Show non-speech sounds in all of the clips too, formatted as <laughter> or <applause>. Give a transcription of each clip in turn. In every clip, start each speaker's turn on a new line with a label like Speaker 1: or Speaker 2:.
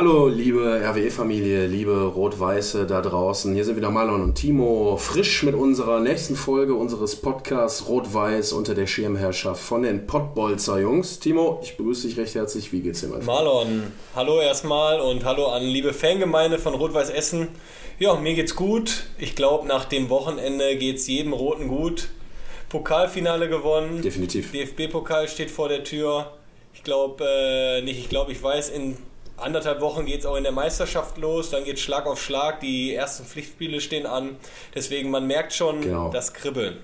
Speaker 1: Hallo, liebe RWE-Familie, liebe Rot-Weiße da draußen. Hier sind wieder Marlon und Timo, frisch mit unserer nächsten Folge unseres Podcasts Rot-Weiß unter der Schirmherrschaft von den Pottbolzer Jungs. Timo, ich begrüße dich recht herzlich. Wie geht's dir, mein?
Speaker 2: Marlon, hallo erstmal und hallo an liebe Fangemeinde von Rot-Weiß Essen. Ja, mir geht's gut. Ich glaube, nach dem Wochenende geht's jedem Roten gut. Pokalfinale gewonnen.
Speaker 1: Definitiv.
Speaker 2: DFB-Pokal steht vor der Tür. Ich glaube, äh, nicht, ich glaube, ich weiß, in anderthalb Wochen geht es auch in der Meisterschaft los. Dann geht Schlag auf Schlag. Die ersten Pflichtspiele stehen an. Deswegen, man merkt schon
Speaker 1: Genau.
Speaker 2: das Kribbeln.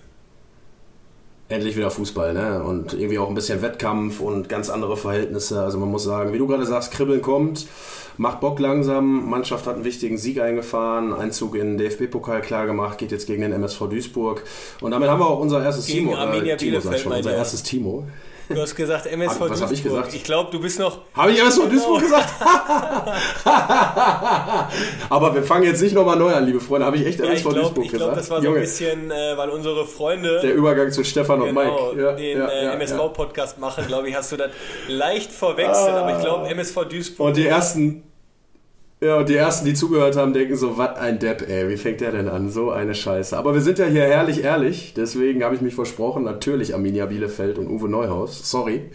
Speaker 1: Endlich wieder Fußball, ne? Und irgendwie auch ein bisschen Wettkampf und ganz andere Verhältnisse. Also man muss sagen, wie du gerade sagst, Kribbeln kommt, macht Bock langsam. Mannschaft hat einen wichtigen Sieg eingefahren, Einzug in den DFB-Pokal klar gemacht, geht jetzt gegen den MSV Duisburg. Und damit haben wir auch unser erstes
Speaker 2: Gegen
Speaker 1: Timo.
Speaker 2: Arminia
Speaker 1: Timo sag
Speaker 2: Bielefeld,
Speaker 1: schon, unser erstes Timo.
Speaker 2: Du hast gesagt MSV
Speaker 1: Was ich
Speaker 2: Duisburg.
Speaker 1: gesagt?
Speaker 2: Ich glaube, du bist noch
Speaker 1: Habe ich MSV Duisburg gesagt? <laughs> Aber wir fangen jetzt nicht nochmal neu an, liebe Freunde. Habe ich echt
Speaker 2: Ja,
Speaker 1: MSV
Speaker 2: ich glaube,
Speaker 1: Duisburg gesagt?
Speaker 2: glaub, das war so
Speaker 1: Junge,
Speaker 2: ein bisschen, äh, weil unsere Freunde
Speaker 1: der Übergang zu Stefan und
Speaker 2: genau,
Speaker 1: Mike. Ja,
Speaker 2: den
Speaker 1: ja,
Speaker 2: äh. MSV-Podcast machen, glaube ich, hast du das leicht verwechselt. Aber ich glaube, MSV Duisburg.
Speaker 1: Und die ersten, ja, und die ersten, die zugehört haben, denken so, was ein Depp, ey, wie fängt der denn an? So eine Scheiße. Aber wir sind ja hier herrlich ehrlich, deswegen habe ich mich versprochen, natürlich Arminia Bielefeld und Uwe Neuhaus. Sorry.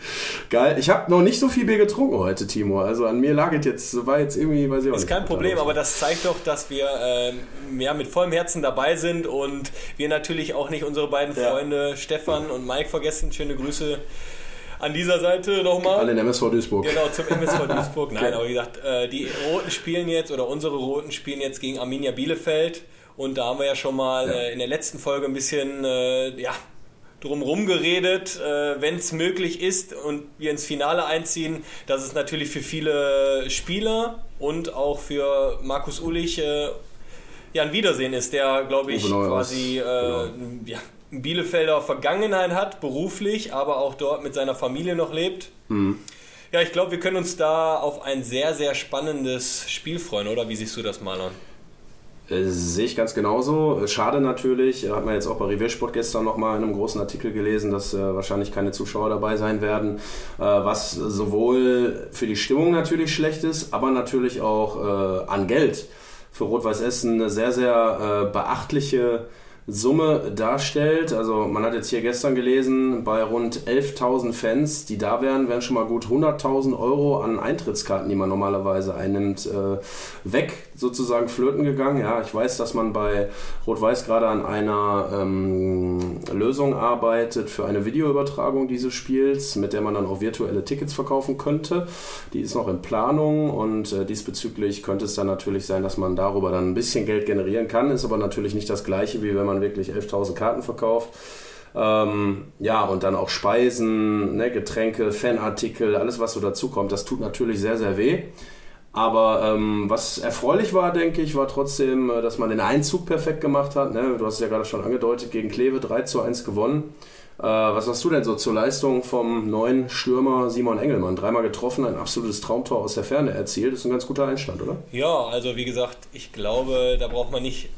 Speaker 1: Geil. Ich habe noch nicht so viel Bier getrunken heute, Timo. Also an mir lag es jetzt, war jetzt irgendwie, weiß ich auch
Speaker 2: ist
Speaker 1: nicht.
Speaker 2: kein Problem, aber das zeigt doch, dass wir ähm, ja, mit vollem Herzen dabei sind und wir natürlich auch nicht unsere beiden
Speaker 1: Ja.
Speaker 2: Freunde Stefan und Mike vergessen. Schöne Grüße an dieser Seite nochmal.
Speaker 1: Alle in MSV Duisburg.
Speaker 2: Genau, zum MSV <laughs> Duisburg. Nein, aber wie gesagt, äh, die Roten spielen jetzt, oder unsere Roten spielen jetzt gegen Arminia Bielefeld. Und da haben wir ja schon mal
Speaker 1: Ja.
Speaker 2: äh, in der letzten Folge ein bisschen, äh, ja, drumherum geredet, äh, wenn es möglich ist und wir ins Finale einziehen, dass es natürlich für viele Spieler und auch für Markus Ulich äh, ja, ein Wiedersehen ist, der, glaube ich, quasi äh,
Speaker 1: genau.
Speaker 2: ja, Bielefelder Vergangenheit hat, beruflich, aber auch dort mit seiner Familie noch lebt. Ja, ich glaube, wir können uns da auf ein sehr, sehr spannendes Spiel freuen, oder? Wie siehst du das, Marlon?
Speaker 1: Äh, Sehe ich ganz genauso. Äh, Schade natürlich, äh, hat man jetzt auch bei Reviersport gestern nochmal in einem großen Artikel gelesen, dass äh, wahrscheinlich keine Zuschauer dabei sein werden, äh, was sowohl für die Stimmung natürlich schlecht ist, aber natürlich auch äh, an Geld für Rot-Weiß Essen eine sehr, sehr beachtliche Summe darstellt. Also man hat jetzt hier gestern gelesen, bei rund 11.000 Fans, die da wären, wären schon mal gut 100.000 Euro an Eintrittskarten, die man normalerweise einnimmt, äh, weg sozusagen flöten gegangen. Ja, ich weiß, dass man bei Rot-Weiß gerade an einer ähm, Lösung arbeitet für eine Videoübertragung dieses Spiels, mit der man dann auch virtuelle Tickets verkaufen könnte. Die ist noch in Planung und äh, diesbezüglich könnte es dann natürlich sein, dass man darüber dann ein bisschen Geld generieren kann. Ist aber natürlich nicht das gleiche, wie wenn man wirklich 11.000 Karten verkauft. Ähm, ja, und dann auch Speisen, ne, Getränke, Fanartikel, alles was so dazu kommt, das tut natürlich sehr, sehr weh. Aber ähm, was erfreulich war, denke ich, war trotzdem, äh, dass man den Einzug perfekt gemacht hat. Ne? Du hast es ja gerade schon angedeutet, gegen Kleve 3 zu 1 gewonnen. Äh, was hast du denn so zur Leistung vom neuen Stürmer Simon Engelmann? Dreimal getroffen, ein absolutes Traumtor aus der Ferne erzielt. Das ist ein ganz guter Einstand, oder?
Speaker 2: Ja, also wie gesagt, ich glaube, da braucht man nicht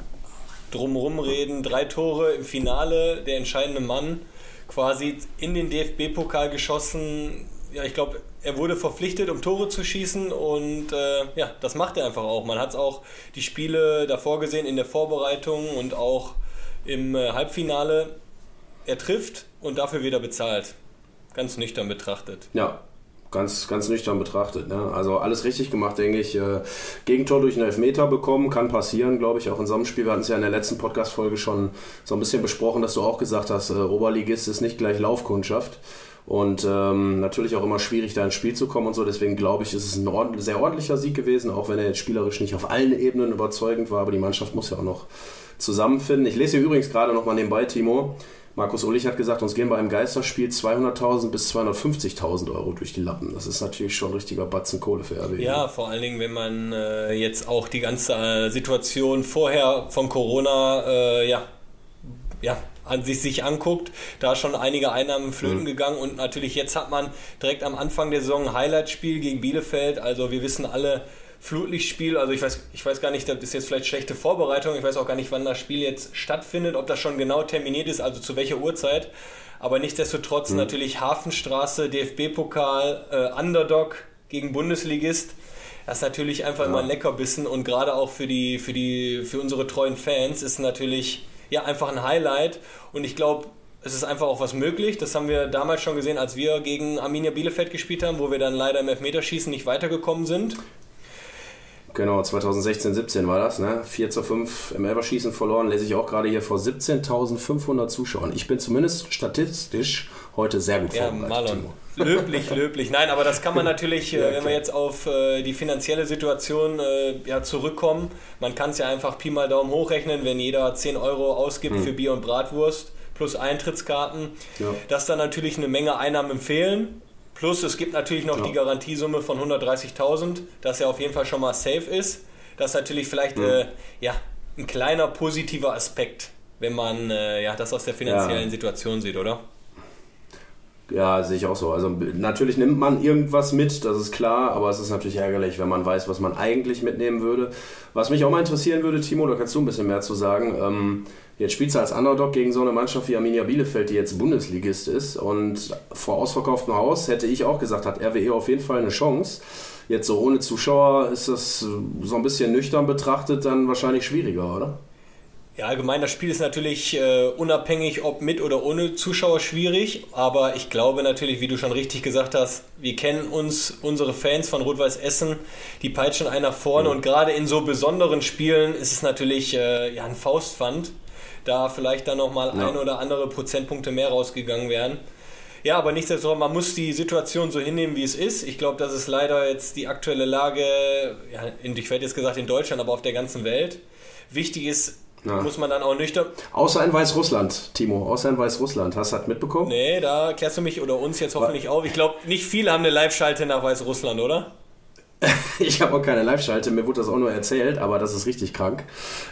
Speaker 2: drumherum reden. Drei Tore im Finale, der entscheidende Mann, quasi in den DFB-Pokal geschossen. Ja, ich glaube, er wurde verpflichtet, um Tore zu schießen und äh, ja, das macht er einfach auch. Man hat es auch die Spiele davor gesehen in der Vorbereitung und auch im äh, Halbfinale. Er trifft und dafür wieder bezahlt. Ganz nüchtern betrachtet.
Speaker 1: Ja, ganz, ganz nüchtern betrachtet. Ne? Also alles richtig gemacht, denke ich. Äh, Gegentor durch einen Elfmeter bekommen, kann passieren, glaube ich, auch in so einem Spiel. Wir hatten es ja in der letzten Podcast-Folge schon so ein bisschen besprochen, dass du auch gesagt hast, äh, Oberligist ist nicht gleich Laufkundschaft. Und ähm, natürlich auch immer schwierig, da ins Spiel zu kommen und so. Deswegen glaube ich, ist es ein ordentlich, sehr ordentlicher Sieg gewesen, auch wenn er jetzt spielerisch nicht auf allen Ebenen überzeugend war. Aber die Mannschaft muss ja auch noch zusammenfinden. Ich lese hier übrigens gerade noch mal nebenbei, Timo, Markus Ullich hat gesagt, uns gehen bei einem Geisterspiel 200.000 bis 250.000 Euro durch die Lappen. Das ist natürlich schon ein richtiger Batzen Kohle für RWE.
Speaker 2: Ja, vor allen Dingen, wenn man äh, jetzt auch die ganze äh, Situation vorher von Corona äh, ja, ja, an sich, sich anguckt, da schon einige Einnahmen flöten mhm. gegangen und natürlich jetzt hat man direkt am Anfang der Saison ein Highlight-Spiel gegen Bielefeld. Also wir wissen alle, Flutlichtspiel, also ich weiß, ich weiß gar nicht, das ist jetzt vielleicht schlechte Vorbereitung, ich weiß auch gar nicht, wann das Spiel jetzt stattfindet, ob das schon genau terminiert ist, also zu welcher Uhrzeit. Aber nichtsdestotrotz mhm. natürlich Hafenstraße, DFB-Pokal, äh, Underdog gegen Bundesligist. Das ist natürlich einfach ja. immer ein Leckerbissen und gerade auch für die, für die, für unsere treuen Fans ist natürlich ja einfach ein Highlight. Und ich glaube, es ist einfach auch was möglich. Das haben wir damals schon gesehen, als wir gegen Arminia Bielefeld gespielt haben, wo wir dann leider im Elfmeterschießen nicht weitergekommen sind.
Speaker 1: Genau, 2016, 17 war das, ne? 4 zu 5 im Elberschießen verloren, lese ich auch gerade hier vor 17.500 Zuschauern. Ich bin zumindest statistisch heute sehr gut
Speaker 2: ja, vorbereitet. Löblich, löblich. Nein, aber das kann man <laughs> natürlich, ja, äh, wenn wir jetzt auf äh, die finanzielle Situation äh, ja, zurückkommen, man kann es ja einfach Pi mal Daumen hochrechnen, wenn jeder 10 Euro ausgibt hm. für Bier und Bratwurst plus Eintrittskarten, ja. dass dann natürlich eine Menge Einnahmen empfehlen Plus es gibt natürlich noch ja. die Garantiesumme von 130.000, dass er auf jeden Fall schon mal safe ist. Das ist natürlich vielleicht mhm. äh, ja, ein kleiner positiver Aspekt, wenn man äh, ja, das aus der finanziellen ja. Situation sieht, oder?
Speaker 1: Ja, sehe ich auch so. Also natürlich nimmt man irgendwas mit, das ist klar, aber es ist natürlich ärgerlich, wenn man weiß, was man eigentlich mitnehmen würde. Was mich auch mal interessieren würde, Timo, da kannst du ein bisschen mehr zu sagen. Ähm, Jetzt spielst du als Underdog gegen so eine Mannschaft wie Arminia Bielefeld, die jetzt Bundesligist ist. Und vor ausverkauftem Haus hätte ich auch gesagt, hat RWE auf jeden Fall eine Chance. Jetzt so ohne Zuschauer ist das so ein bisschen nüchtern betrachtet dann wahrscheinlich schwieriger, oder?
Speaker 2: Ja, allgemein, das Spiel ist natürlich äh, unabhängig, ob mit oder ohne Zuschauer schwierig. Aber ich glaube natürlich, wie du schon richtig gesagt hast, wir kennen uns, unsere Fans von Rot-Weiß Essen, die peitschen einer vorne. Mhm. Und gerade in so besonderen Spielen ist es natürlich äh, ja, ein Faustpfand da vielleicht dann nochmal ja. ein oder andere Prozentpunkte mehr rausgegangen wären. Ja, aber nichtsdestotrotz, man muss die Situation so hinnehmen, wie es ist. Ich glaube, das ist leider jetzt die aktuelle Lage, ja, in, ich werde jetzt gesagt in Deutschland, aber auf der ganzen Welt. Wichtig ist, ja. muss man dann auch nüchtern.
Speaker 1: Außer in Weißrussland, Timo, außer in Weißrussland. Hast du das mitbekommen?
Speaker 2: Nee, da klärst du mich oder uns jetzt hoffentlich auf. Ich glaube, nicht viele haben eine Live-Schalte nach Weißrussland, oder? <laughs>
Speaker 1: ich habe auch keine Live-Schalte, mir wurde das auch nur erzählt, aber das ist richtig krank.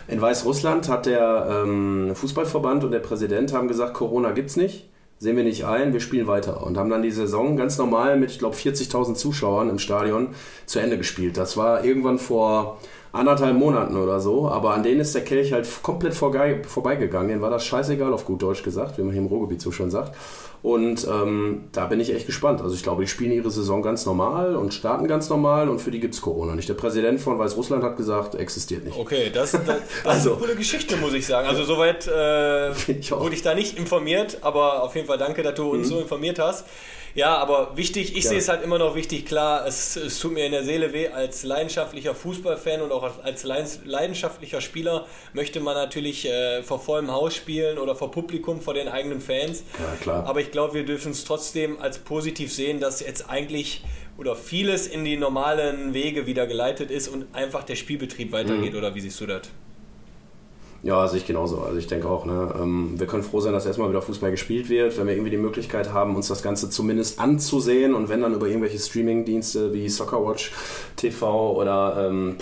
Speaker 1: In Weißrussland hat der ähm, Fußballverband und der Präsident haben gesagt, Corona gibt's nicht, sehen wir nicht ein, wir spielen weiter. Und haben dann die Saison ganz normal mit, ich glaube, 40.000 Zuschauern im Stadion zu Ende gespielt. Das war irgendwann vor anderthalb Monaten oder so, aber an denen ist der Kelch halt komplett vorbeigegangen. Denen war das scheißegal, auf gut Deutsch gesagt, wie man hier im Ruhrgebiet so schon sagt. Und ähm, da bin ich echt gespannt. Also ich glaube, die spielen ihre Saison ganz normal und starten ganz normal und für die gibt es Corona nicht. Der Präsident von Weißrussland hat gesagt, existiert nicht.
Speaker 2: Okay, das, das, das also, <laughs> ist eine coole Geschichte, muss ich sagen. Also soweit äh, <laughs> ich wurde ich da nicht informiert, aber auf jeden Fall danke, dass du uns mhm. so informiert hast. Ja, aber wichtig, ich ja. sehe es halt immer noch wichtig, klar, es, es tut mir in der Seele weh, als leidenschaftlicher Fußballfan und auch als leidenschaftlicher Spieler möchte man natürlich äh, vor vollem Haus spielen oder vor Publikum, vor den eigenen Fans.
Speaker 1: Ja, klar.
Speaker 2: Aber ich glaube, wir dürfen es trotzdem als positiv sehen, dass jetzt eigentlich oder vieles in die normalen Wege wieder geleitet ist und einfach der Spielbetrieb weitergeht, mhm. oder wie siehst du das?
Speaker 1: Ja, sehe ich genauso. Also ich denke auch, ne, ähm, wir können froh sein, dass erstmal wieder Fußball gespielt wird, wenn wir irgendwie die Möglichkeit haben, uns das Ganze zumindest anzusehen und wenn dann über irgendwelche Streaming-Dienste wie Soccerwatch TV oder ähm,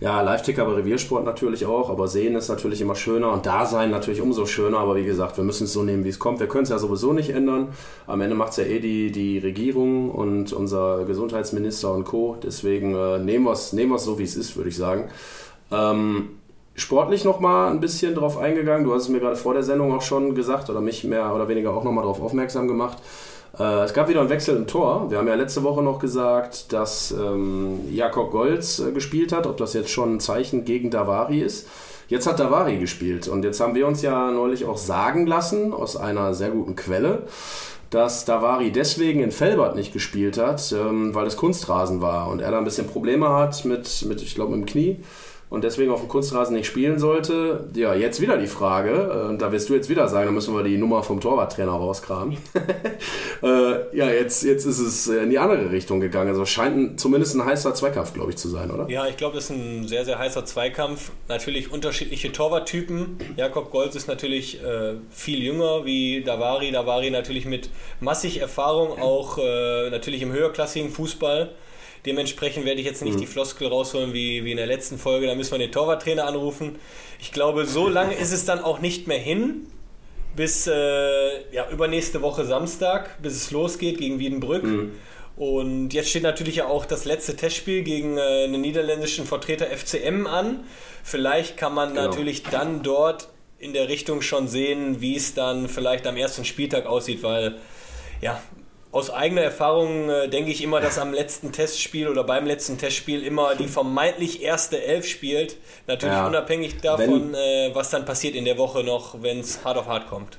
Speaker 1: ja, Live-Ticker bei Reviersport natürlich auch, aber sehen ist natürlich immer schöner und da sein natürlich umso schöner, aber wie gesagt, wir müssen es so nehmen, wie es kommt. Wir können es ja sowieso nicht ändern. Am Ende macht es ja eh die, die Regierung und unser Gesundheitsminister und Co. Deswegen äh, nehmen wir es nehmen so, wie es ist, würde ich sagen. Ähm, sportlich nochmal ein bisschen drauf eingegangen. Du hast es mir gerade vor der Sendung auch schon gesagt oder mich mehr oder weniger auch nochmal darauf aufmerksam gemacht. Äh, es gab wieder einen Wechsel im Tor. Wir haben ja letzte Woche noch gesagt, dass ähm, Jakob Golz äh, gespielt hat, ob das jetzt schon ein Zeichen gegen Davari ist. Jetzt hat Davari gespielt und jetzt haben wir uns ja neulich auch sagen lassen, aus einer sehr guten Quelle, dass Davari deswegen in Felbert nicht gespielt hat, ähm, weil es Kunstrasen war und er da ein bisschen Probleme hat mit, mit ich glaube, mit dem Knie und deswegen auf dem Kunstrasen nicht spielen sollte. Ja, jetzt wieder die Frage, und da wirst du jetzt wieder sagen, da müssen wir die Nummer vom Torwarttrainer rauskramen. <laughs> äh, ja, jetzt, jetzt ist es in die andere Richtung gegangen. Also scheint ein, zumindest ein heißer Zweikampf, glaube ich, zu sein, oder?
Speaker 2: Ja, ich glaube, das ist ein sehr, sehr heißer Zweikampf. Natürlich unterschiedliche Torwarttypen. Jakob Golz ist natürlich äh, viel jünger wie Davari. Davari natürlich mit massig Erfahrung, auch äh, natürlich im höherklassigen Fußball. Dementsprechend werde ich jetzt nicht mhm. die Floskel rausholen wie, wie in der letzten Folge. Da müssen wir den Torwarttrainer anrufen. Ich glaube, so lange ist es dann auch nicht mehr hin. Bis äh, ja, übernächste Woche Samstag, bis es losgeht gegen Wiedenbrück. Mhm. Und jetzt steht natürlich ja auch das letzte Testspiel gegen äh, einen niederländischen Vertreter FCM an. Vielleicht kann man genau. natürlich dann dort in der Richtung schon sehen, wie es dann vielleicht am ersten Spieltag aussieht, weil ja, aus eigener Erfahrung äh, denke ich immer, dass am letzten Testspiel oder beim letzten Testspiel immer die vermeintlich erste Elf spielt. Natürlich ja, unabhängig davon, äh, was dann passiert in der Woche noch, wenn es hart auf hart kommt.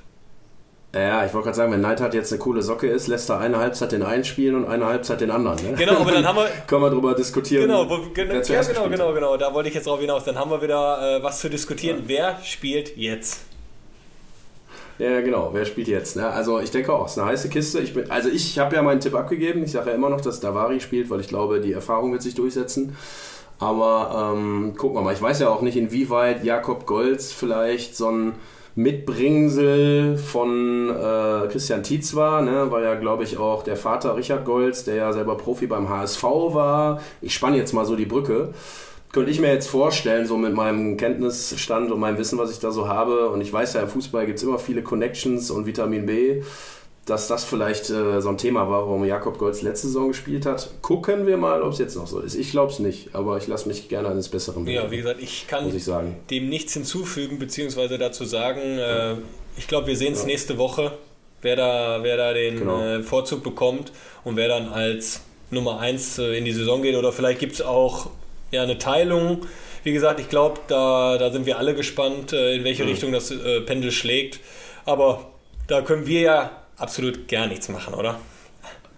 Speaker 1: Ja, ich wollte gerade sagen, wenn Neidhardt jetzt eine coole Socke ist, lässt er eine Halbzeit den einen spielen und eine Halbzeit den anderen. Ne?
Speaker 2: Genau, aber dann haben wir. <laughs>
Speaker 1: Können wir darüber diskutieren.
Speaker 2: Genau, wo, genau, ja, genau, genau, genau. Da wollte ich jetzt drauf hinaus. Dann haben wir wieder äh, was zu diskutieren. Ja. Wer spielt jetzt?
Speaker 1: Ja, genau. Wer spielt jetzt? Ne? Also ich denke auch, es ist eine heiße Kiste. Ich bin, also ich habe ja meinen Tipp abgegeben. Ich sage ja immer noch, dass Davari spielt, weil ich glaube, die Erfahrung wird sich durchsetzen. Aber ähm, gucken wir mal. Ich weiß ja auch nicht, inwieweit Jakob Golz vielleicht so ein Mitbringsel von äh, Christian Tietz war, ne? war ja, glaube ich, auch der Vater Richard Golz, der ja selber Profi beim HSV war. Ich spanne jetzt mal so die Brücke könnte ich mir jetzt vorstellen, so mit meinem Kenntnisstand und meinem Wissen, was ich da so habe, und ich weiß ja, im Fußball gibt es immer viele Connections und Vitamin B, dass das vielleicht äh, so ein Thema war, warum Jakob Golz letzte Saison gespielt hat. Gucken wir mal, ob es jetzt noch so ist. Ich glaube es nicht, aber ich lasse mich gerne eines Besseren
Speaker 2: Ja, wie gesagt, ich kann ich dem nichts hinzufügen, beziehungsweise dazu sagen, äh, ich glaube, wir sehen es ja. nächste Woche, wer da, wer da den genau. äh, Vorzug bekommt und wer dann als Nummer 1 äh, in die Saison geht. Oder vielleicht gibt es auch ja, eine Teilung. Wie gesagt, ich glaube, da, da sind wir alle gespannt, äh, in welche mhm. Richtung das äh, Pendel schlägt. Aber da können wir ja absolut gar nichts machen, oder?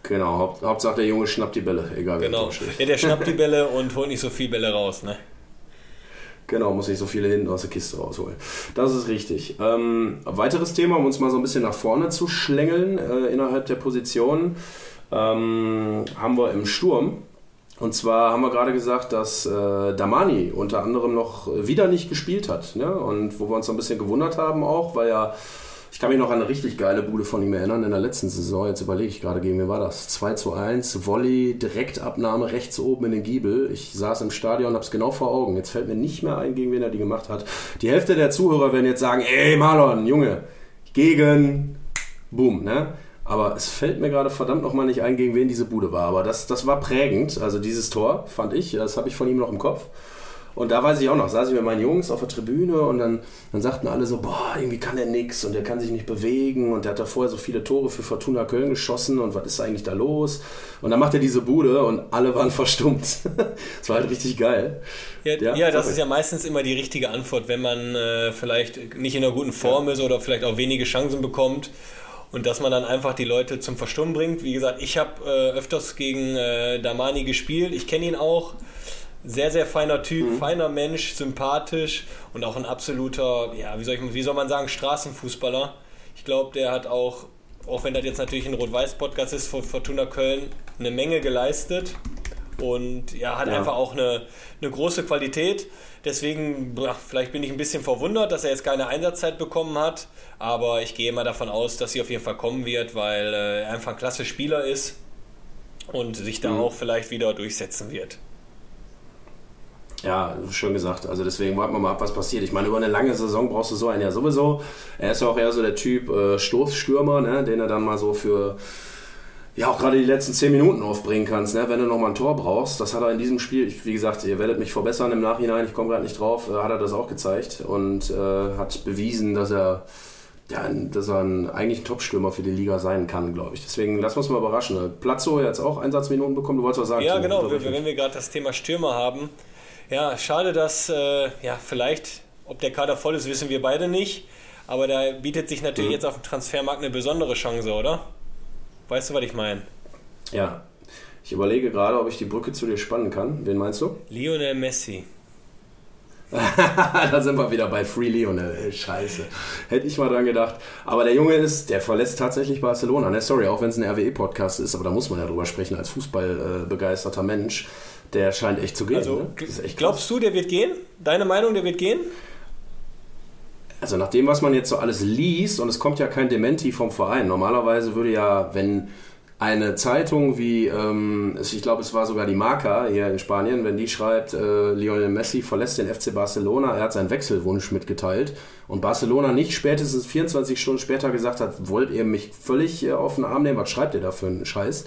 Speaker 1: Genau, Haupt, Hauptsache der Junge schnappt die Bälle, egal wer
Speaker 2: Genau, ja, der schnappt die <laughs> Bälle und holt nicht so viele Bälle raus, ne?
Speaker 1: Genau, muss nicht so viele hinten aus der Kiste rausholen. Das ist richtig. Ähm, weiteres Thema, um uns mal so ein bisschen nach vorne zu schlängeln äh, innerhalb der Position, ähm, haben wir im Sturm und zwar haben wir gerade gesagt, dass äh, Damani unter anderem noch wieder nicht gespielt hat. Ne? Und wo wir uns ein bisschen gewundert haben auch, weil ja, ich kann mich noch an eine richtig geile Bude von ihm erinnern in der letzten Saison. Jetzt überlege ich gerade, gegen mir war das? 2 zu 1, Volley, Direktabnahme rechts oben in den Giebel. Ich saß im Stadion und habe es genau vor Augen. Jetzt fällt mir nicht mehr ein, gegen wen er die gemacht hat. Die Hälfte der Zuhörer werden jetzt sagen, ey Marlon, Junge, gegen, boom, ne? Aber es fällt mir gerade verdammt nochmal nicht ein, gegen wen diese Bude war. Aber das, das war prägend. Also dieses Tor, fand ich. Das habe ich von ihm noch im Kopf. Und da weiß ich auch noch, saß ich mit meinen Jungs auf der Tribüne und dann, dann sagten alle so, boah, irgendwie kann der nix und der kann sich nicht bewegen und der hat da vorher so viele Tore für Fortuna Köln geschossen und was ist eigentlich da los? Und dann macht er diese Bude und alle waren <laughs> verstummt. das war halt richtig geil.
Speaker 2: Ja, ja, ja das ist ja meistens immer die richtige Antwort, wenn man äh, vielleicht nicht in einer guten Form ja. ist oder vielleicht auch wenige Chancen bekommt und dass man dann einfach die Leute zum Verstummen bringt. Wie gesagt, ich habe äh, öfters gegen äh, Damani gespielt, ich kenne ihn auch. Sehr, sehr feiner Typ, mhm. feiner Mensch, sympathisch und auch ein absoluter, ja, wie soll, ich, wie soll man sagen, Straßenfußballer. Ich glaube, der hat auch, auch wenn das jetzt natürlich ein Rot-Weiß-Podcast ist, von Fortuna Köln eine Menge geleistet und ja, hat ja. einfach auch eine, eine große Qualität. Deswegen, vielleicht bin ich ein bisschen verwundert, dass er jetzt keine Einsatzzeit bekommen hat. Aber ich gehe mal davon aus, dass sie auf jeden Fall kommen wird, weil äh, er einfach ein klasse Spieler ist und sich da mhm. auch vielleicht wieder durchsetzen wird.
Speaker 1: Ja, schön gesagt. Also deswegen warten wir mal ab, was passiert. Ich meine, über eine lange Saison brauchst du so einen ja sowieso. Er ist ja auch eher so der Typ äh, Stoßstürmer, ne, den er dann mal so für ja auch gerade die letzten 10 Minuten aufbringen kannst, ne? wenn du nochmal ein Tor brauchst. Das hat er in diesem Spiel, wie gesagt, ihr werdet mich verbessern im Nachhinein, ich komme gerade nicht drauf, äh, hat er das auch gezeigt und äh, hat bewiesen, dass er, ja, dass er ein, eigentlich ein Top-Stürmer für die Liga sein kann, glaube ich. Deswegen lassen wir uns mal überraschen. Platzo hat jetzt auch Einsatzminuten bekommen, du wolltest was sagen.
Speaker 2: Ja, genau, wenn, wenn wir gerade das Thema Stürmer haben. Ja, schade, dass, äh, ja, vielleicht, ob der Kader voll ist, wissen wir beide nicht. Aber da bietet sich natürlich mhm. jetzt auf dem Transfermarkt eine besondere Chance, oder? Weißt du, was ich meine?
Speaker 1: Ja. Ich überlege gerade, ob ich die Brücke zu dir spannen kann. Wen meinst du?
Speaker 2: Lionel Messi. <laughs>
Speaker 1: da sind wir wieder bei Free Lionel. Scheiße. Hätte ich mal dran gedacht. Aber der Junge ist, der verlässt tatsächlich Barcelona. Ne, sorry, auch wenn es ein RWE-Podcast ist, aber da muss man ja drüber sprechen als fußballbegeisterter Mensch. Der scheint echt zu gehen.
Speaker 2: Also,
Speaker 1: ne?
Speaker 2: glaubst du, der wird gehen? Deine Meinung, der wird gehen?
Speaker 1: Also nach dem, was man jetzt so alles liest, und es kommt ja kein Dementi vom Verein. Normalerweise würde ja, wenn eine Zeitung wie, ähm, ich glaube, es war sogar die Marca hier in Spanien, wenn die schreibt, äh, Lionel Messi verlässt den FC Barcelona, er hat seinen Wechselwunsch mitgeteilt und Barcelona nicht spätestens 24 Stunden später gesagt hat, wollt ihr mich völlig äh, auf den Arm nehmen, was schreibt ihr da für einen Scheiß?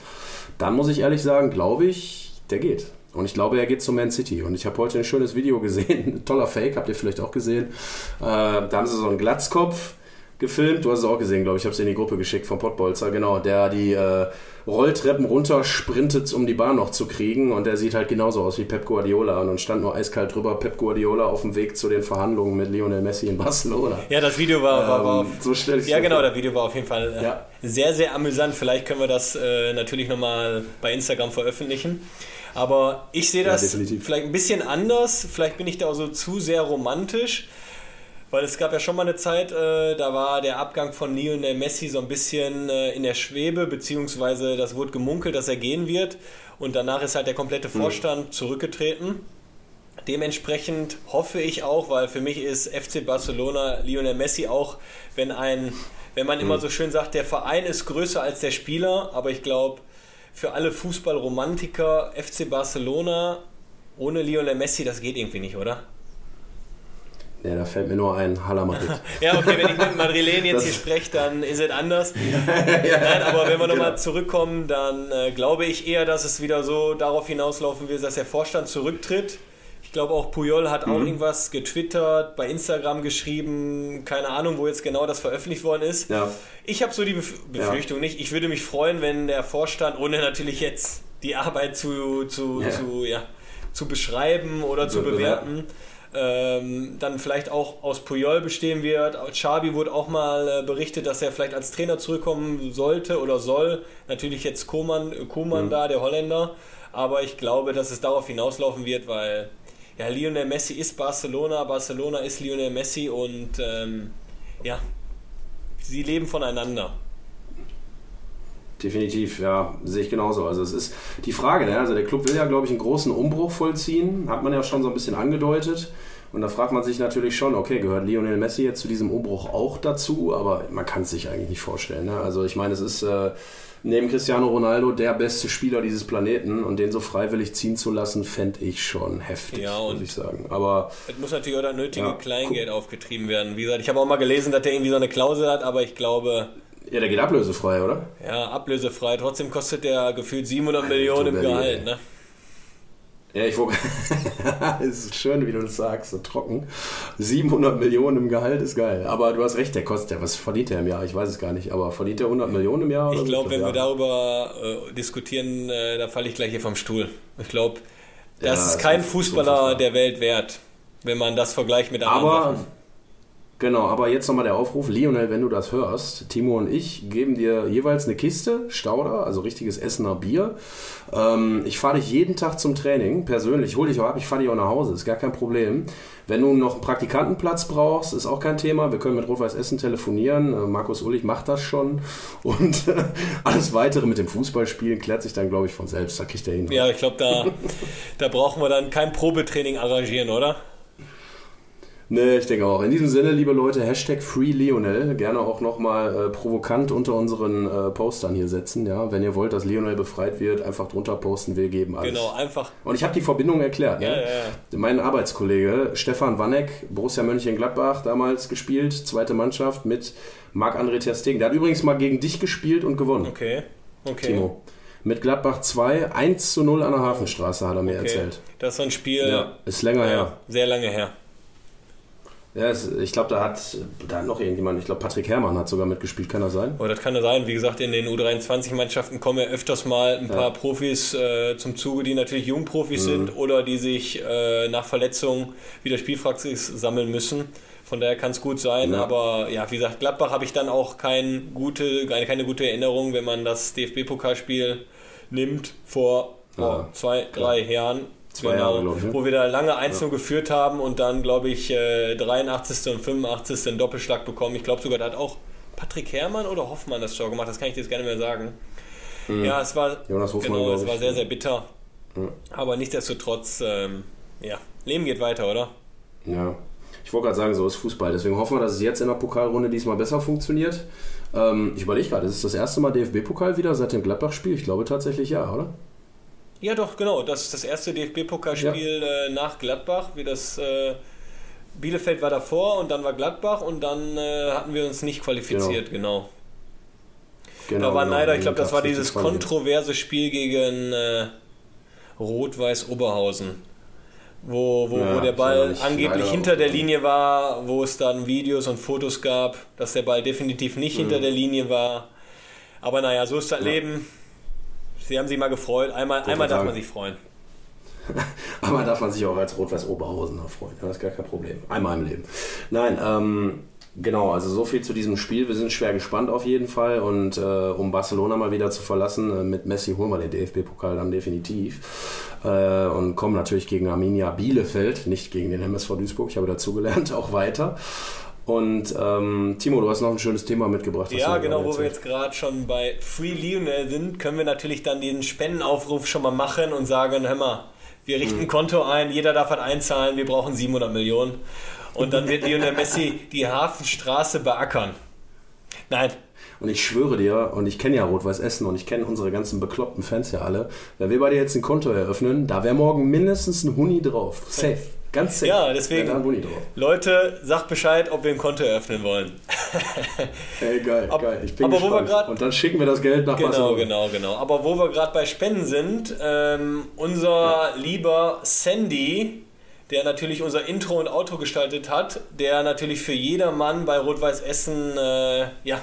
Speaker 1: Dann muss ich ehrlich sagen, glaube ich, der geht. Und ich glaube, er geht zu Man City. Und ich habe heute ein schönes Video gesehen, <laughs> toller Fake, habt ihr vielleicht auch gesehen. Äh, da haben sie so einen Glatzkopf gefilmt. Du hast es auch gesehen, glaube ich. Ich habe es in die Gruppe geschickt vom Pottbolzer, genau. Der die äh, Rolltreppen runter sprintet, um die Bahn noch zu kriegen. Und der sieht halt genauso aus wie Pep Guardiola. Und dann stand nur eiskalt drüber Pep Guardiola auf dem Weg zu den Verhandlungen mit Lionel Messi in Barcelona.
Speaker 2: Ja, das Video war, war, war
Speaker 1: Ähm, so stell ich
Speaker 2: Ja, genau, das Video war auf jeden Fall äh,
Speaker 1: Ja.
Speaker 2: sehr, sehr amüsant. Vielleicht können wir das äh, natürlich nochmal bei Instagram veröffentlichen. Aber ich sehe
Speaker 1: Ja,
Speaker 2: das
Speaker 1: definitiv.
Speaker 2: vielleicht ein bisschen anders. Vielleicht bin ich da auch so zu sehr romantisch. Weil es gab ja schon mal eine Zeit, äh, da war der Abgang von Lionel Messi so ein bisschen äh, in der Schwebe, beziehungsweise das wurde gemunkelt, dass er gehen wird. Und danach ist halt der komplette Vorstand zurückgetreten. Dementsprechend hoffe ich auch, weil für mich ist FC Barcelona Lionel Messi auch, wenn ein, wenn man immer so schön sagt, der Verein ist größer als der Spieler, aber ich glaube, für alle Fußballromantiker FC Barcelona ohne Lionel Messi, das geht irgendwie nicht, oder?
Speaker 1: Ja, da fällt mir nur ein Hala Madrid. <laughs>
Speaker 2: Ja, okay, wenn ich mit Madrilen jetzt
Speaker 1: Das-
Speaker 2: hier spreche, dann ist es anders. <laughs> Nein, aber wenn wir nochmal
Speaker 1: Genau.
Speaker 2: zurückkommen, dann äh, glaube ich eher, dass es wieder so darauf hinauslaufen wird, dass der Vorstand zurücktritt. Ich glaube auch Puyol hat
Speaker 1: Mhm.
Speaker 2: auch irgendwas getwittert, bei Instagram geschrieben, keine Ahnung, wo jetzt genau das veröffentlicht worden ist.
Speaker 1: Ja.
Speaker 2: Ich habe so die Bef Befürchtung nicht. Ich würde mich freuen, wenn der Vorstand, ohne natürlich jetzt die Arbeit zu, zu,
Speaker 1: Ja.
Speaker 2: zu, ja, zu beschreiben oder zu
Speaker 1: Be- bewerten.
Speaker 2: bewerten, ähm, dann vielleicht auch aus Puyol bestehen wird. Xabi wurde auch mal äh, berichtet, dass er vielleicht als Trainer zurückkommen sollte oder soll. Natürlich jetzt Koman, äh, Koman
Speaker 1: Mhm.
Speaker 2: da, der Holländer. Aber ich glaube, dass es darauf hinauslaufen wird, weil ja, Lionel Messi ist Barcelona, Barcelona ist Lionel Messi und ähm, ja, sie leben voneinander.
Speaker 1: Definitiv, ja, sehe ich genauso. Also es ist die Frage, ne? also der Club will ja, glaube ich, einen großen Umbruch vollziehen, hat man ja schon so ein bisschen angedeutet. Und da fragt man sich natürlich schon, okay, gehört Lionel Messi jetzt zu diesem Umbruch auch dazu? Aber man kann es sich eigentlich nicht vorstellen. Ne? Also ich meine, es ist äh, neben Cristiano Ronaldo der beste Spieler dieses Planeten und den so freiwillig ziehen zu lassen, fände ich schon heftig,
Speaker 2: Ja, und-
Speaker 1: muss ich sagen. Aber
Speaker 2: Es muss natürlich auch das nötige
Speaker 1: Ja,
Speaker 2: Kleingeld aufgetrieben werden. Wie gesagt, ich habe auch mal gelesen, dass der irgendwie so eine Klausel hat, aber ich glaube,
Speaker 1: ja, der geht ablösefrei, oder?
Speaker 2: ja, ablösefrei. Trotzdem kostet der gefühlt 700 Millionen im Gehalt. Ne?
Speaker 1: Ja, ich wollte. <laughs> es ist schön, wie du das sagst, so trocken. 700 Millionen im Gehalt ist geil. Aber du hast recht, der kostet ja, was verdient der im Jahr? Ich weiß es gar nicht. Aber verdient der 100 Millionen im Jahr?
Speaker 2: Ich glaube, wenn wir darüber äh, diskutieren, äh, da falle ich gleich hier vom Stuhl. Ich glaube, das
Speaker 1: Ja,
Speaker 2: ist kein Fußballer der Welt wert, wenn man das vergleicht mit anderen
Speaker 1: Aber,
Speaker 2: Sachen.
Speaker 1: Genau, aber jetzt nochmal der Aufruf. Lionel, wenn du das hörst, Timo und ich geben dir jeweils eine Kiste Stauder, also richtiges Essener Bier. Ähm, ich fahre dich jeden Tag zum Training, persönlich. Ich hole dich auch ab, ich fahre dich auch nach Hause, ist gar kein Problem. Wenn du noch einen Praktikantenplatz brauchst, ist auch kein Thema. Wir können mit Rot-Weiß Essen telefonieren. Äh, Markus Ullich macht das schon. <laughs> Und alles Weitere mit dem Fußballspielen klärt sich dann, glaube ich, von selbst. Da kriegt er hin.
Speaker 2: Ja, ich glaube, da, da brauchen wir dann kein Probetraining arrangieren, oder?
Speaker 1: Nee, ich denke auch. In diesem Sinne, liebe Leute, Hashtag FreeLionel. Gerne auch nochmal äh, provokant unter unseren äh, Postern hier setzen. Ja? Wenn ihr wollt, dass Lionel befreit wird, einfach drunter posten. Wir geben alles.
Speaker 2: Genau, einfach.
Speaker 1: Und ich habe die Verbindung erklärt.
Speaker 2: Ja,
Speaker 1: ne?
Speaker 2: ja, ja.
Speaker 1: Mein Arbeitskollege Stefan Wanneck, Borussia Mönchengladbach, damals gespielt, zweite Mannschaft mit Marc-André Ter Stegen. Der hat übrigens mal gegen dich gespielt und gewonnen,
Speaker 2: Okay. Okay.
Speaker 1: Timo. Mit Gladbach 2, 1 zu 0 an der Hafenstraße, hat er mir
Speaker 2: okay.
Speaker 1: erzählt.
Speaker 2: Das ist so ein Spiel.
Speaker 1: Ja, ist länger her.
Speaker 2: ja, sehr lange her.
Speaker 1: Ja, es, ich glaube, da hat, da hat noch irgendjemand, ich glaube, Patrick Herrmann hat sogar mitgespielt, kann das sein?
Speaker 2: Aber das kann ja sein. Wie gesagt, in den U23-Mannschaften kommen ja öfters mal ein paar Profis äh, zum Zuge, die natürlich Jungprofis
Speaker 1: Mhm.
Speaker 2: sind oder die sich äh, nach Verletzung wieder Spielpraxis sammeln müssen. Von daher kann es gut sein.
Speaker 1: Ja.
Speaker 2: Aber ja, wie gesagt, Gladbach habe ich dann auch kein gute, keine, keine gute Erinnerung, wenn man das DFB-Pokalspiel nimmt vor
Speaker 1: Ja,
Speaker 2: oh, zwei, drei Jahren.
Speaker 1: Zwei
Speaker 2: genau,
Speaker 1: Jahre, glaube ich. Ne?
Speaker 2: wo wir da lange 1 geführt haben und dann, glaube ich, äh, 83. und 85. einen Doppelschlag bekommen. Ich glaube sogar, da hat auch Patrick Herrmann oder Hoffmann das Tor gemacht, das kann ich jetzt gerne mehr sagen. Ja, es war,
Speaker 1: Jonas Hofmann,
Speaker 2: genau, es war sehr, sehr bitter. Aber nichtsdestotrotz, ähm, ja, Leben geht weiter, oder?
Speaker 1: Ja. Ich wollte gerade sagen, so ist Fußball. Deswegen hoffen wir, dass es jetzt in der Pokalrunde diesmal besser funktioniert. Ähm, ich überlege gerade, ist es das erste Mal DFB-Pokal wieder seit dem Gladbach-Spiel? Ich glaube tatsächlich ja, oder?
Speaker 2: Ja, doch, genau. Das ist das erste DFB-Pokalspiel äh, nach Gladbach. Wie das äh, Bielefeld war davor und dann war Gladbach und dann äh, hatten wir uns nicht qualifiziert, genau.
Speaker 1: Genau,
Speaker 2: da war
Speaker 1: genau.
Speaker 2: leider, ich glaube, das war dieses kontroverse Spiel gegen äh, Rot-Weiß Oberhausen. Wo, wo,
Speaker 1: Ja,
Speaker 2: wo der Ball
Speaker 1: nicht
Speaker 2: angeblich hinter der Linie war, wo es dann Videos und Fotos gab, dass der Ball definitiv nicht
Speaker 1: Mhm.
Speaker 2: hinter der Linie war. Aber naja, so ist das Leben. Sie haben sich mal gefreut. Einmal, einmal darf
Speaker 1: sagen.
Speaker 2: man sich freuen. <laughs>
Speaker 1: Aber darf man sich auch als Rot-Weiß Oberhausener freuen. Das ist gar kein Problem. Einmal im Leben. Nein, ähm, genau, also so viel zu diesem Spiel. Wir sind schwer gespannt auf jeden Fall. Und äh, um Barcelona mal wieder zu verlassen, äh, mit Messi holen wir den DFB-Pokal dann definitiv. Äh, und kommen natürlich gegen Arminia Bielefeld, nicht gegen den MSV Duisburg. Ich habe dazugelernt, <laughs> auch weiter. Und ähm, Timo, du hast noch ein schönes Thema mitgebracht.
Speaker 2: Ja, genau, wo wir jetzt gerade schon bei Free Lionel sind, können wir natürlich dann den Spendenaufruf schon mal machen und sagen, hör mal, wir richten ein Konto ein, jeder darf was einzahlen, wir brauchen 700 Millionen. Und dann wird Lionel Messi die Hafenstraße beackern. Nein,
Speaker 1: Und ich schwöre dir, und ich kenne ja Rot-Weiß Essen und ich kenne unsere ganzen bekloppten Fans ja alle, wenn wir bei dir jetzt ein Konto eröffnen, da wäre morgen mindestens ein Huni drauf. Safe. Ganz safe.
Speaker 2: Ja, deswegen-. Leute, sagt Bescheid, ob wir ein Konto eröffnen wollen.
Speaker 1: Ey, geil,
Speaker 2: Ab-
Speaker 1: geil. Ich bin
Speaker 2: aber wo wir
Speaker 1: gespannt.
Speaker 2: grad-
Speaker 1: und dann schicken wir das Geld nach
Speaker 2: Genau,
Speaker 1: Barcelona.
Speaker 2: genau, genau. Aber wo wir gerade bei Spenden sind, ähm, unser lieber Sandy, der natürlich unser Intro und Outro gestaltet hat, der natürlich für jedermann bei Rot-Weiß Essen äh, ja,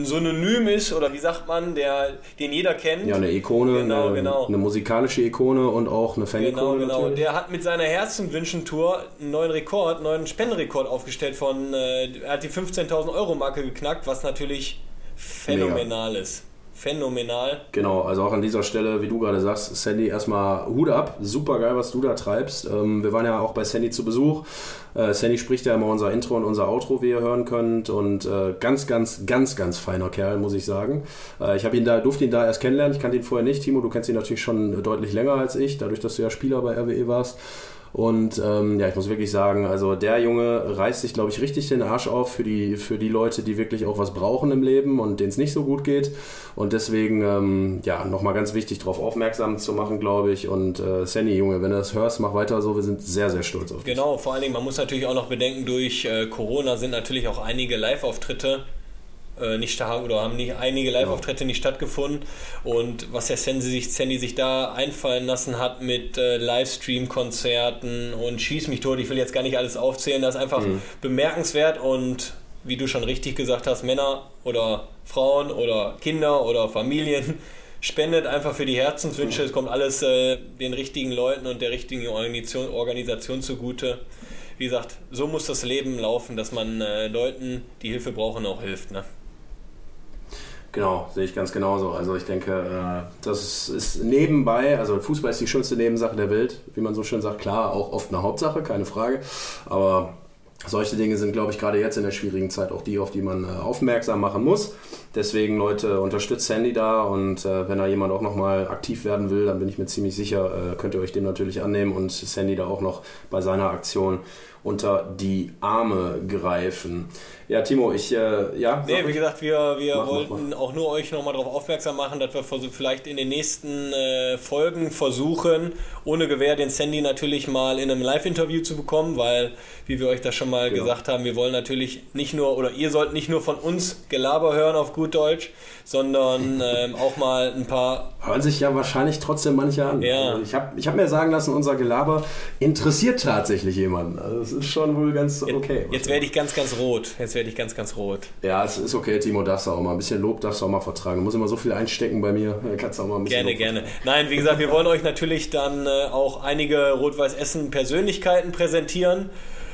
Speaker 2: ein Synonym ist, oder wie sagt man, der, den jeder kennt.
Speaker 1: Ja, eine Ikone,
Speaker 2: Genau,
Speaker 1: eine,
Speaker 2: genau.
Speaker 1: eine musikalische Ikone und auch eine
Speaker 2: Genau,
Speaker 1: Fan-Ikone
Speaker 2: genau.
Speaker 1: natürlich.
Speaker 2: Der hat mit seiner Herzenwünschen-Tour einen neuen Rekord, einen neuen Spendenrekord aufgestellt von, äh, er hat die 15.000 Euro Marke geknackt, was natürlich phänomenal ist. Phänomenal.
Speaker 1: Genau, also auch an dieser Stelle, wie du gerade sagst, Sandy, erstmal Hut ab. Super geil, was du da treibst. Ähm, wir waren ja auch bei Sandy zu Besuch. Äh, Sandy spricht ja immer unser Intro und unser Outro, wie ihr hören könnt. Und äh, ganz, ganz, ganz, ganz feiner Kerl, muss ich sagen. Äh, ich ihn da, durfte ihn da erst kennenlernen. Ich kannte ihn vorher nicht. Timo, du kennst ihn natürlich schon deutlich länger als ich, dadurch, dass du ja Spieler bei RWE warst. Und ähm, ja, ich muss wirklich sagen, also der Junge reißt sich, glaube ich, richtig den Arsch auf für die, für die Leute, die wirklich auch was brauchen im Leben und denen es nicht so gut geht. Und deswegen, ähm, ja, nochmal ganz wichtig, darauf aufmerksam zu machen, glaube ich. Und äh, Sandy, Junge, wenn du das hörst, mach weiter so. Wir sind sehr, sehr stolz auf dich.
Speaker 2: Genau, vor allen Dingen, man muss natürlich auch noch bedenken, durch äh, Corona sind natürlich auch einige Live-Auftritte äh, nicht statt oder haben nicht einige Live-Auftritte nicht stattgefunden. Und was der Sandy sich, Sandy sich da einfallen lassen hat mit äh, Livestream-Konzerten und Schieß mich tot, ich will jetzt gar nicht alles aufzählen, das ist einfach bemerkenswert und wie du schon richtig gesagt hast, Männer oder Frauen oder Kinder oder Familien <laughs> spendet einfach für die Herzenswünsche. Es kommt alles äh, den richtigen Leuten und der richtigen Organisation, Organisation zugute. Wie gesagt, so muss das Leben laufen, dass man äh, Leuten, die Hilfe brauchen, auch hilft. Ne?
Speaker 1: Genau, sehe ich ganz genauso. Also ich denke, äh, das ist nebenbei, also Fußball ist die schönste Nebensache der Welt, wie man so schön sagt. Klar, auch oft eine Hauptsache, keine Frage. Aber solche Dinge sind, glaube ich, gerade jetzt in der schwierigen Zeit auch die, auf die man äh, aufmerksam machen muss. Deswegen, Leute, unterstützt Sandy da und äh, wenn da jemand auch nochmal aktiv werden will, dann bin ich mir ziemlich sicher, äh, könnt ihr euch dem natürlich annehmen und Sandy da auch noch bei seiner Aktion unter die Arme greifen. Ja, Timo, ich, äh, ja.
Speaker 2: Nee, wie gesagt, wir, wir
Speaker 1: Mach, mach,
Speaker 2: wollten auch nur euch nochmal darauf aufmerksam machen, dass wir vielleicht in den nächsten äh, Folgen versuchen, ohne Gewähr den Sandy natürlich mal in einem Live-Interview zu bekommen, weil, wie wir euch das schon mal
Speaker 1: Genau.
Speaker 2: gesagt haben, wir wollen natürlich nicht nur, oder ihr sollt nicht nur von uns Gelaber hören auf gut Deutsch, sondern ähm, auch mal ein paar
Speaker 1: hören sich ja wahrscheinlich trotzdem manche an.
Speaker 2: Ja.
Speaker 1: Also ich habe ich hab mir sagen lassen, unser Gelaber interessiert tatsächlich jemanden. Also es ist schon wohl ganz okay.
Speaker 2: Jetzt werde ich ganz, ganz rot. Jetzt werde ich ganz, ganz rot.
Speaker 1: ja, es ist okay, Timo, darfst du auch mal. Ein bisschen Lob darfst du auch mal vertragen. Du musst immer so viel einstecken bei mir. Kannst du auch mal ein bisschen
Speaker 2: Gerne, gerne. Nein, wie gesagt, wir wollen euch natürlich dann äh, auch einige Rot-Weiß-Essen-Persönlichkeiten präsentieren.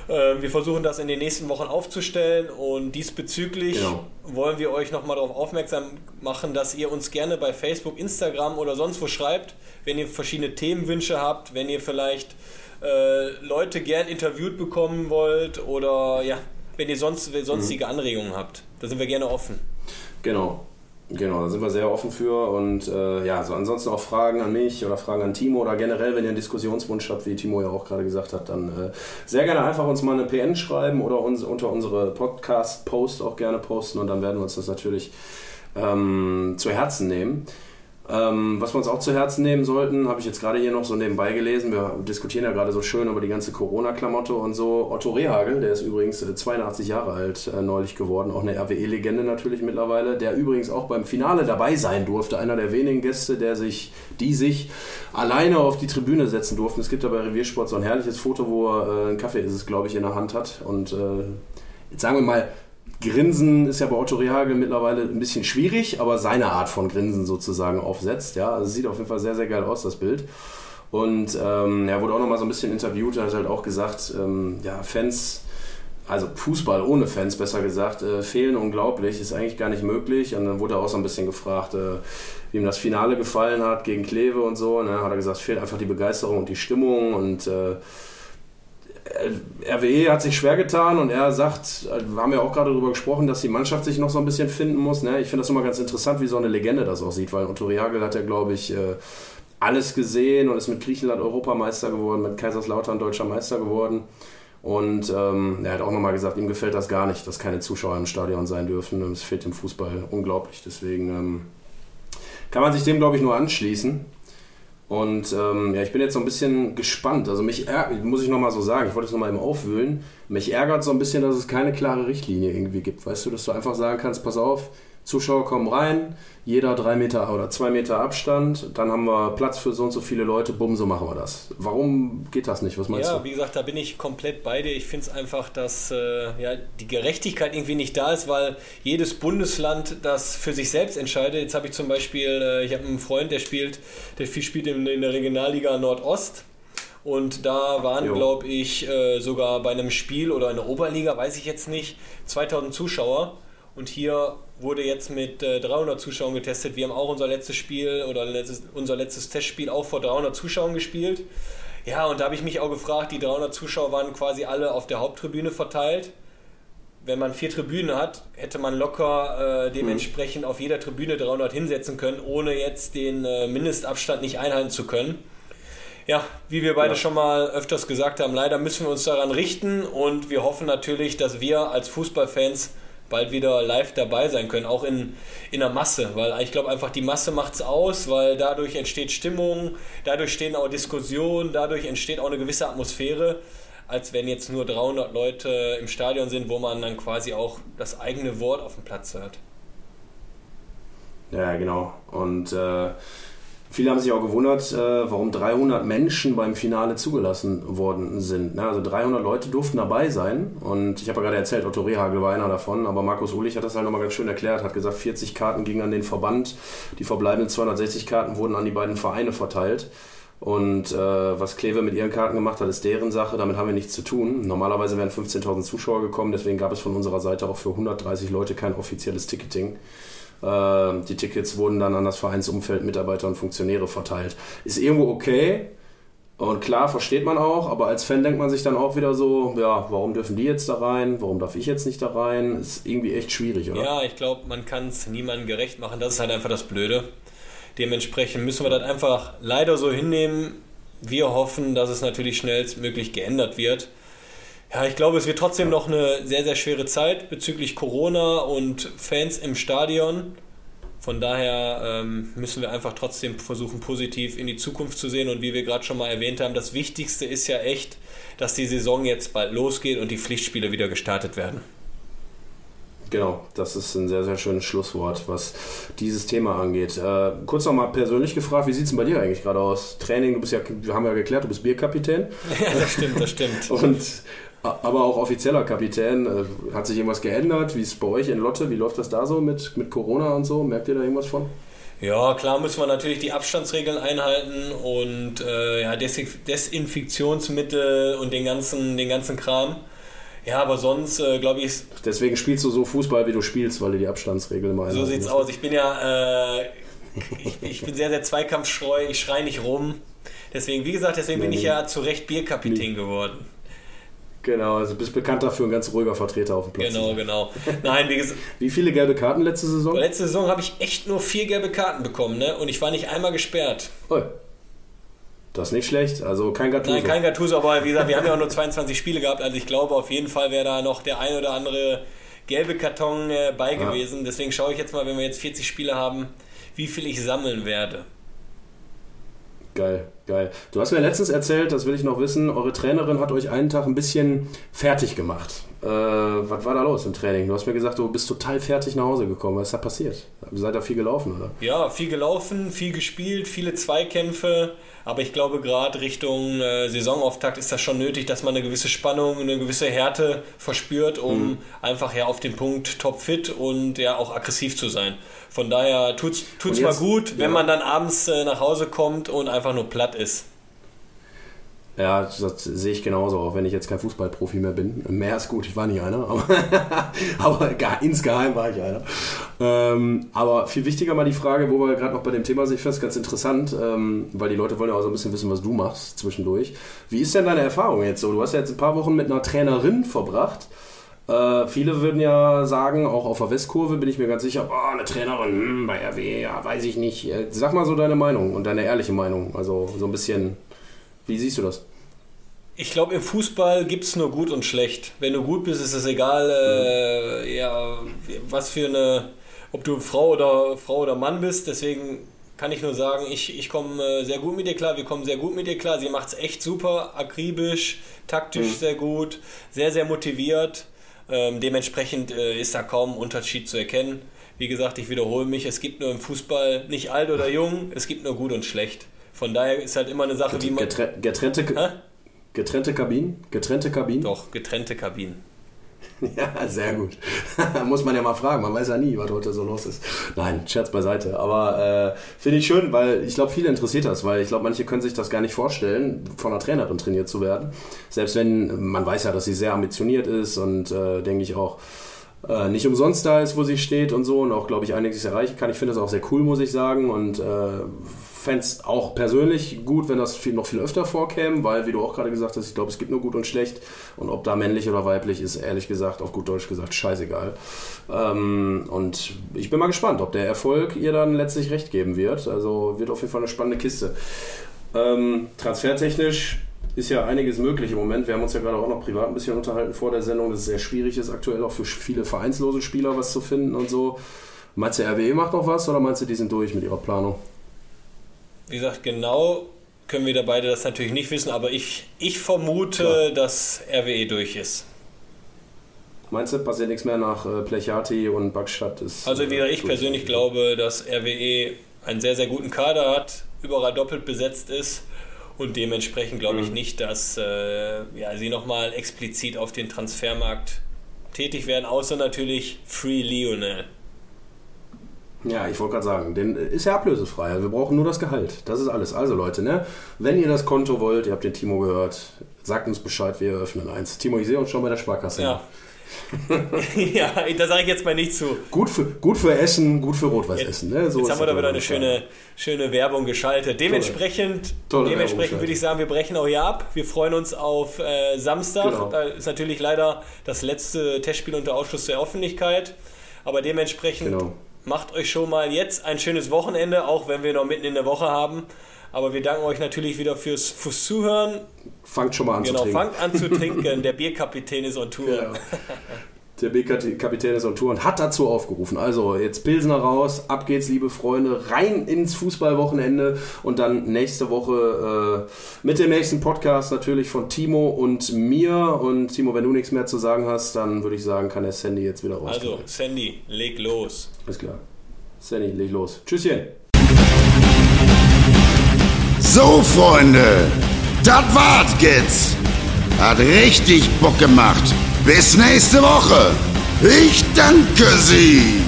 Speaker 2: Äh, wir versuchen das in den nächsten Wochen aufzustellen und diesbezüglich genau. wollen wir euch nochmal darauf aufmerksam machen, dass ihr uns gerne bei Facebook, Instagram oder sonst wo schreibt, wenn ihr verschiedene Themenwünsche habt, wenn ihr vielleicht äh, Leute gern interviewt bekommen wollt oder ja, wenn ihr sonst, sonstige mhm. Anregungen habt. Da sind wir gerne offen.
Speaker 1: Genau. Genau, da sind wir sehr offen für und äh, ja, so ansonsten auch Fragen an mich oder Fragen an Timo oder generell, wenn ihr einen Diskussionswunsch habt, wie Timo ja auch gerade gesagt hat, dann äh, sehr gerne einfach uns mal eine PN schreiben oder uns unter unsere Podcast-Post auch gerne posten und dann werden wir uns das natürlich ähm, zu Herzen nehmen. Ähm, was wir uns auch zu Herzen nehmen sollten, habe ich jetzt gerade hier noch so nebenbei gelesen. Wir diskutieren ja gerade so schön über die ganze Corona-Klamotte und so. Otto Rehagel, der ist übrigens 82 äh, Jahre alt äh, neulich geworden, auch eine RWE-Legende natürlich mittlerweile, der übrigens auch beim Finale dabei sein durfte. Einer der wenigen Gäste, der sich, die sich alleine auf die Tribüne setzen durften. Es gibt da bei Reviersport so ein herrliches Foto, wo er äh, einen Kaffee ist es, glaube ich, in der Hand hat. Und äh, jetzt sagen wir mal, Grinsen ist ja bei Otto Rehagel mittlerweile ein bisschen schwierig, aber seine Art von Grinsen sozusagen aufsetzt. Ja, also sieht auf jeden Fall sehr, sehr geil aus, das Bild. Und ähm, er wurde auch nochmal so ein bisschen interviewt, er hat halt auch gesagt, ähm, ja, Fans, also Fußball ohne Fans besser gesagt, äh, fehlen unglaublich, ist eigentlich gar nicht möglich. Und dann wurde er auch so ein bisschen gefragt, äh, wie ihm das Finale gefallen hat gegen Kleve und so. Und dann hat er gesagt, es fehlt einfach die Begeisterung und die Stimmung und äh, RWE hat sich schwer getan und er sagt, wir haben ja auch gerade darüber gesprochen, dass die Mannschaft sich noch so ein bisschen finden muss. Ne? Ich finde das immer ganz interessant, wie so eine Legende das aussieht, weil Otto Rehagel hat ja, glaube ich, äh, alles gesehen und ist mit Griechenland Europameister geworden, mit Kaiserslautern deutscher Meister geworden. Und ähm, er hat auch nochmal gesagt, ihm gefällt das gar nicht, dass keine Zuschauer im Stadion sein dürfen. Es fehlt dem Fußball unglaublich. Deswegen ähm, kann man sich dem, glaube ich, nur anschließen. Und ähm, ja, ich bin jetzt so ein bisschen gespannt. Also mich ärgert, muss ich nochmal so sagen, ich wollte es nochmal eben aufwühlen. Mich ärgert so ein bisschen, dass es keine klare Richtlinie irgendwie gibt. Weißt du, dass du einfach sagen kannst, pass auf, Zuschauer kommen rein, jeder drei Meter oder zwei Meter Abstand, dann haben wir Platz für so und so viele Leute, bumm, so machen wir das. Warum geht das nicht? Was meinst
Speaker 2: ja,
Speaker 1: du?
Speaker 2: wie gesagt, da bin ich komplett bei dir. Ich finde es einfach, dass äh, ja, die Gerechtigkeit irgendwie nicht da ist, weil jedes Bundesland das für sich selbst entscheidet. Jetzt habe ich zum Beispiel, äh, ich habe einen Freund, der spielt, der spielt in, in der Regionalliga Nordost. Und da waren, glaube ich, äh, sogar bei einem Spiel oder in der Oberliga, weiß ich jetzt nicht, 2000 Zuschauer. Und hier wurde jetzt mit äh, 300 Zuschauern getestet. Wir haben auch unser letztes Spiel oder letztes, unser letztes Testspiel auch vor 300 Zuschauern gespielt. Ja, und da habe ich mich auch gefragt, die 300 Zuschauer waren quasi alle auf der Haupttribüne verteilt. Wenn man vier Tribünen hat, hätte man locker äh, dementsprechend mhm. auf jeder Tribüne 300 hinsetzen können, ohne jetzt den äh, Mindestabstand nicht einhalten zu können. Ja, wie wir beide ja. schon mal öfters gesagt haben, leider müssen wir uns daran richten und wir hoffen natürlich, dass wir als Fußballfans bald wieder live dabei sein können, auch in, in der Masse, weil ich glaube einfach die Masse macht es aus, weil dadurch entsteht Stimmung, dadurch stehen auch Diskussionen, dadurch entsteht auch eine gewisse Atmosphäre, als wenn jetzt nur 300 Leute im Stadion sind, wo man dann quasi auch das eigene Wort auf dem Platz hört.
Speaker 1: Ja, genau. Und äh, Viele haben sich auch gewundert, äh, warum 300 Menschen beim Finale zugelassen worden sind. Also 300 Leute durften dabei sein. Und ich habe ja gerade erzählt, Otto Rehagel war einer davon. Aber Markus Ulich hat das halt nochmal ganz schön erklärt. Hat gesagt, 40 Karten gingen an den Verband. Die verbleibenden 260 Karten wurden an die beiden Vereine verteilt. Und äh, was Kleve mit ihren Karten gemacht hat, ist deren Sache. Damit haben wir nichts zu tun. Normalerweise wären 15.000 Zuschauer gekommen. Deswegen gab es von unserer Seite auch für 130 Leute kein offizielles Ticketing. Äh, die Tickets wurden dann an das Vereinsumfeld, Mitarbeiter und Funktionäre verteilt. Ist irgendwo okay. Und klar, versteht man auch, aber als Fan denkt man sich dann auch wieder so, ja, warum dürfen die jetzt da rein? Warum darf ich jetzt nicht da rein? Ist irgendwie echt schwierig, oder?
Speaker 2: Ja, ich glaube, man kann es niemandem gerecht machen. Das ist halt einfach das Blöde. Dementsprechend müssen wir das einfach leider so hinnehmen. Wir hoffen, dass es natürlich schnellstmöglich geändert wird. Ja, ich glaube, es wird trotzdem noch eine sehr, sehr schwere Zeit bezüglich Corona und Fans im Stadion. Von daher ähm, müssen wir einfach trotzdem versuchen, positiv in die Zukunft zu sehen. Und wie wir gerade schon mal erwähnt haben, das Wichtigste ist ja echt, dass die Saison jetzt bald losgeht und die Pflichtspiele wieder gestartet werden.
Speaker 1: Genau, das ist ein sehr, sehr schönes Schlusswort, was dieses Thema angeht. Äh, kurz nochmal persönlich gefragt, wie sieht es denn bei dir eigentlich gerade aus? Training, du bist ja, wir haben ja geklärt, du bist Bierkapitän. <laughs>
Speaker 2: Ja, das stimmt, das stimmt.
Speaker 1: und aber auch offizieller Kapitän. Äh, hat sich irgendwas geändert? Wie ist es bei euch in Lotte? Wie läuft das da so mit, mit Corona und so? Merkt ihr da irgendwas von?
Speaker 2: Ja, klar müssen wir natürlich die Abstandsregeln einhalten und äh, ja, Desinfektionsmittel und den ganzen, den ganzen Kram. Ja, aber sonst äh, glaube ich.
Speaker 1: Deswegen spielst du so Fußball, wie du spielst, weil du die Abstandsregel immer
Speaker 2: So sieht's aus. Ich bin ja, äh, ich, ich, bin sehr, sehr zweikampfschreu. Ich schreie nicht rum. Deswegen, wie gesagt, deswegen nee, bin ich ja zu Recht Bierkapitän nee. geworden.
Speaker 1: Genau, also bist bekannt dafür, ein ganz ruhiger Vertreter auf dem Platz.
Speaker 2: Genau, genau. Nein, wie gesagt.
Speaker 1: wie viele gelbe Karten letzte Saison?
Speaker 2: Letzte Saison habe ich echt nur vier gelbe Karten bekommen, ne? Und ich war nicht einmal gesperrt.
Speaker 1: Oh. Das ist nicht schlecht, also kein Gattuso.
Speaker 2: Nein, kein Gattuso, aber wie gesagt, wir haben ja auch nur 22 Spiele gehabt, also ich glaube auf jeden Fall wäre da noch der ein oder andere gelbe Karton äh, bei ja. gewesen. Deswegen schaue ich jetzt mal, wenn wir jetzt 40 Spiele haben, wie viel ich sammeln werde.
Speaker 1: Geil, geil. Du hast mir letztens erzählt, das will ich noch wissen, eure Trainerin hat euch einen Tag ein bisschen fertig gemacht. Äh, was war da los im Training? Du hast mir gesagt, du bist total fertig nach Hause gekommen. Was ist da passiert? Seid ihr viel gelaufen, oder?
Speaker 2: Ja, viel gelaufen, viel gespielt, viele Zweikämpfe. Aber ich glaube, gerade Richtung äh, Saisonauftakt ist das schon nötig, dass man eine gewisse Spannung, eine gewisse Härte verspürt, um mhm. einfach ja auf den Punkt topfit und ja auch aggressiv zu sein. Von daher tut es mal gut, wenn ja. man dann abends äh, nach Hause kommt und einfach nur platt ist.
Speaker 1: Ja, das sehe ich genauso, auch wenn ich jetzt kein Fußballprofi mehr bin. Mehr ist gut, ich war nicht einer, aber, <laughs> aber gar, insgeheim war ich einer. Ähm, aber viel wichtiger mal die Frage, wo wir gerade noch bei dem Thema sind, ich finde es ganz interessant, ähm, weil die Leute wollen ja auch so ein bisschen wissen, was du machst zwischendurch. Wie ist denn deine Erfahrung jetzt so? Du hast ja jetzt ein paar Wochen mit einer Trainerin verbracht. Äh, viele würden ja sagen, auch auf der Westkurve bin ich mir ganz sicher, oh, eine Trainerin hm, bei RW, ja, weiß ich nicht. Äh, sag mal so deine Meinung und deine ehrliche Meinung. Also so ein bisschen wie siehst du das?
Speaker 2: Ich glaube, im Fußball gibt es nur gut und schlecht. Wenn du gut bist, ist es egal, äh, mhm. ja, was für eine, ob du Frau oder Frau oder Mann bist. Deswegen kann ich nur sagen, ich, ich komme äh, sehr gut mit dir klar. Wir kommen sehr gut mit dir klar. Sie macht es echt super, akribisch, taktisch mhm. sehr gut, sehr, sehr motiviert. Ähm, dementsprechend äh, ist da kaum Unterschied zu erkennen. Wie gesagt, ich wiederhole mich, es gibt nur im Fußball nicht alt oder jung, es gibt nur gut und schlecht. Von daher ist halt immer eine Sache,
Speaker 1: wie man. Getre getrennte, getrennte Kabinen? Getrennte Kabinen?
Speaker 2: Doch, getrennte Kabinen. <laughs>
Speaker 1: Ja, sehr gut. <laughs> Muss man ja mal fragen, man weiß ja nie, was heute so los ist. Nein, Scherz beiseite. Aber äh, finde ich schön, weil ich glaube, viele interessiert das, weil ich glaube, manche können sich das gar nicht vorstellen, von einer Trainerin trainiert zu werden. Selbst wenn man weiß ja, dass sie sehr ambitioniert ist und äh, denke ich auch äh, nicht umsonst da ist, wo sie steht und so und auch, glaube ich, einiges erreichen kann. Ich finde das auch sehr cool, muss ich sagen. Und äh, fände es auch persönlich gut, wenn das viel, noch viel öfter vorkäme, weil, wie du auch gerade gesagt hast, ich glaube, es gibt nur gut und schlecht. Und ob da männlich oder weiblich ist, ehrlich gesagt, auf gut Deutsch gesagt, scheißegal. Ähm, und ich bin mal gespannt, ob der Erfolg ihr dann letztlich recht geben wird. Also wird auf jeden Fall eine spannende Kiste. Ähm, transfertechnisch ist ja einiges möglich im Moment. Wir haben uns ja gerade auch noch privat ein bisschen unterhalten vor der Sendung, dass es sehr schwierig ist, aktuell auch für viele vereinslose Spieler was zu finden und so. Meinst du, RWE macht noch was oder meinst du, die sind durch mit ihrer Planung?
Speaker 2: Wie gesagt, genau können wir da beide das natürlich nicht wissen, aber ich, ich vermute, Klar. dass RWE durch ist.
Speaker 1: Meinst du, passiert nichts mehr nach äh, Plechati und Backstadt? Ist,
Speaker 2: also wie ich persönlich glaube, dass RWE einen sehr, sehr guten Kader hat, überall doppelt besetzt ist und dementsprechend glaube ich mhm. nicht, dass äh, ja, sie nochmal explizit auf den Transfermarkt tätig werden, außer natürlich Free Lionel.
Speaker 1: Ja, ich wollte gerade sagen, denn äh, ist ja ablösefrei. Also wir brauchen nur das Gehalt. Das ist alles. Also Leute, ne? wenn ihr das Konto wollt, ihr habt den Timo gehört, sagt uns Bescheid, wir eröffnen eins. Timo, ich sehe uns schon bei der Sparkasse.
Speaker 2: Ja. <laughs> ja, da sage ich jetzt mal nicht zu.
Speaker 1: Gut für, gut für Essen, gut für Rot-Weiß-Essen. Ne?
Speaker 2: So jetzt haben wir da wieder eine schöne, schöne Werbung geschaltet. Dementsprechend, Tolle dementsprechend würde ich sagen, wir brechen auch hier ab. Wir freuen uns auf äh, Samstag. Genau. Da ist natürlich leider das letzte Testspiel unter Ausschluss der Öffentlichkeit. Aber dementsprechend genau macht euch schon mal jetzt ein schönes Wochenende, auch wenn wir noch mitten in der Woche haben. Aber wir danken euch natürlich wieder fürs, fürs Zuhören.
Speaker 1: Fangt schon mal an
Speaker 2: genau, zu trinken. Genau, fangt an zu trinken. <laughs> Der Bierkapitän ist on Tour. Ja.
Speaker 1: Der B-Kapitän ist on Tour und hat dazu aufgerufen. Also jetzt Pilsner raus, ab geht's, liebe Freunde, rein ins Fußballwochenende und dann nächste Woche äh, mit dem nächsten Podcast natürlich von Timo und mir. Und Timo, wenn du nichts mehr zu sagen hast, dann würde ich sagen, kann der Sandy jetzt wieder raus.
Speaker 2: Also, Sandy, leg los.
Speaker 1: Ist klar. Sandy, leg los. Tschüsschen.
Speaker 3: So, Freunde, das war's jetzt. Hat richtig Bock gemacht. Bis nächste Woche. Ich danke Sie.